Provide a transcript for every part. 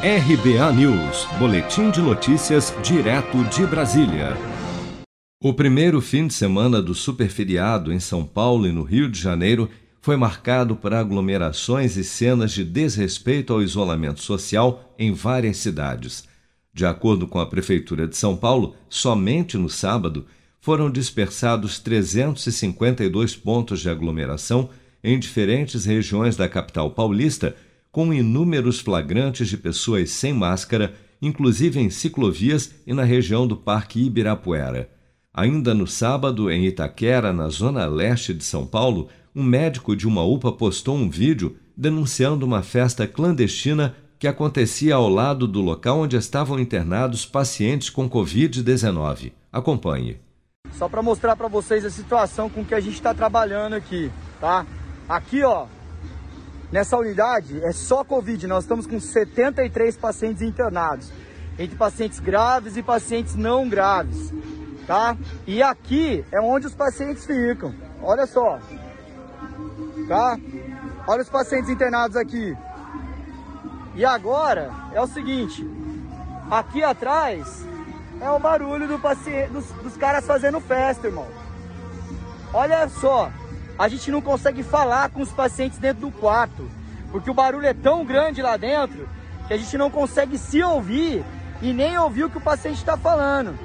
RBA News, Boletim de Notícias, direto de Brasília. O primeiro fim de semana do superferiado em São Paulo e no Rio de Janeiro foi marcado por aglomerações e cenas de desrespeito ao isolamento social em várias cidades. De acordo com a Prefeitura de São Paulo, somente no sábado foram dispersados 352 pontos de aglomeração em diferentes regiões da capital paulista, com inúmeros flagrantes de pessoas sem máscara, inclusive em ciclovias e na região do Parque Ibirapuera. Ainda no sábado, em Itaquera, na zona leste de São Paulo, um médico de uma UPA postou um vídeo denunciando uma festa clandestina que acontecia ao lado do local onde estavam internados pacientes com Covid-19. Acompanhe. Só para mostrar para vocês a situação com que a gente está trabalhando aqui, tá? Aqui, ó, nessa unidade é só Covid. Nós estamos com 73 pacientes internados, entre pacientes graves e pacientes não graves, tá? E aqui é onde os pacientes ficam. Olha só, tá? Olha os pacientes internados aqui. E agora é o seguinte, aqui atrás é o barulho do dos, dos caras fazendo festa, irmão. Olha só, a gente não consegue falar com os pacientes dentro do quarto, porque o barulho é tão grande lá dentro que a gente não consegue se ouvir e nem ouvir o que o paciente está falando.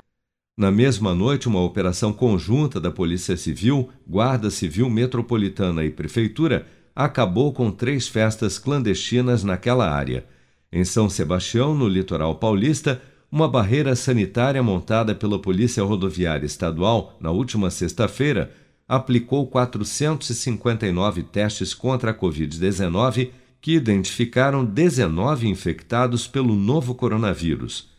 Na mesma noite, uma operação conjunta da Polícia Civil, Guarda Civil Metropolitana e Prefeitura acabou com três festas clandestinas naquela área. Em São Sebastião, no litoral paulista, uma barreira sanitária montada pela Polícia Rodoviária Estadual na última sexta-feira aplicou 459 testes contra a Covid-19 que identificaram 19 infectados pelo novo coronavírus.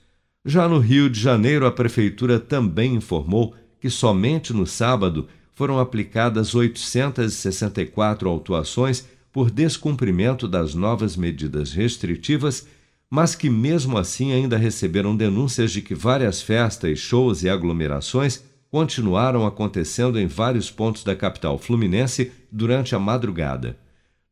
Já no Rio de Janeiro, a Prefeitura também informou que somente no sábado foram aplicadas 864 autuações por descumprimento das novas medidas restritivas, mas que mesmo assim ainda receberam denúncias de que várias festas, shows e aglomerações continuaram acontecendo em vários pontos da capital fluminense durante a madrugada.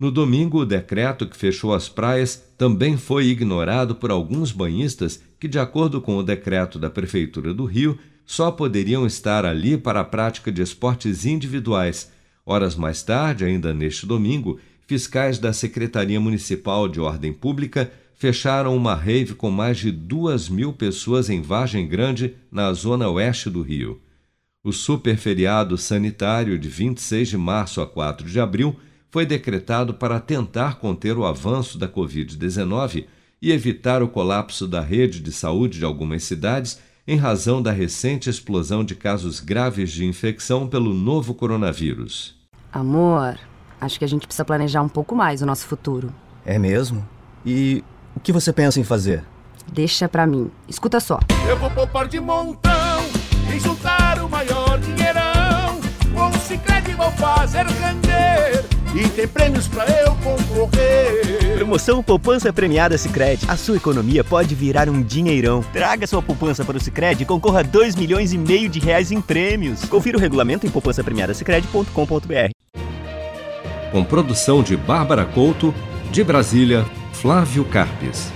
No domingo, o decreto que fechou as praias também foi ignorado por alguns banhistas que, de acordo com o decreto da Prefeitura do Rio, só poderiam estar ali para a prática de esportes individuais. Horas mais tarde, ainda neste domingo, fiscais da Secretaria Municipal de Ordem Pública fecharam uma rave com mais de duas mil pessoas em Vargem Grande, na zona oeste do Rio. O superferiado sanitário de 26 de março a 4 de abril foi decretado para tentar conter o avanço da Covid-19 e evitar o colapso da rede de saúde de algumas cidades em razão da recente explosão de casos graves de infecção pelo novo coronavírus. Amor, acho que a gente precisa planejar um pouco mais o nosso futuro. É mesmo? E o que você pensa em fazer? Deixa pra mim. Escuta só. Eu vou poupar de montão e juntar o maior dinheirão. Com o Cicred vou fazer render e tem prêmios pra eu concorrer. Promoção Poupança Premiada Sicredi. A sua economia pode virar um dinheirão. Traga sua poupança para o Sicredi e concorra a 2 milhões e meio de reais em prêmios. Confira o regulamento em poupancapremiadasicredi.com.br. Com produção de Bárbara Couto, de Brasília, Flávio Carpes.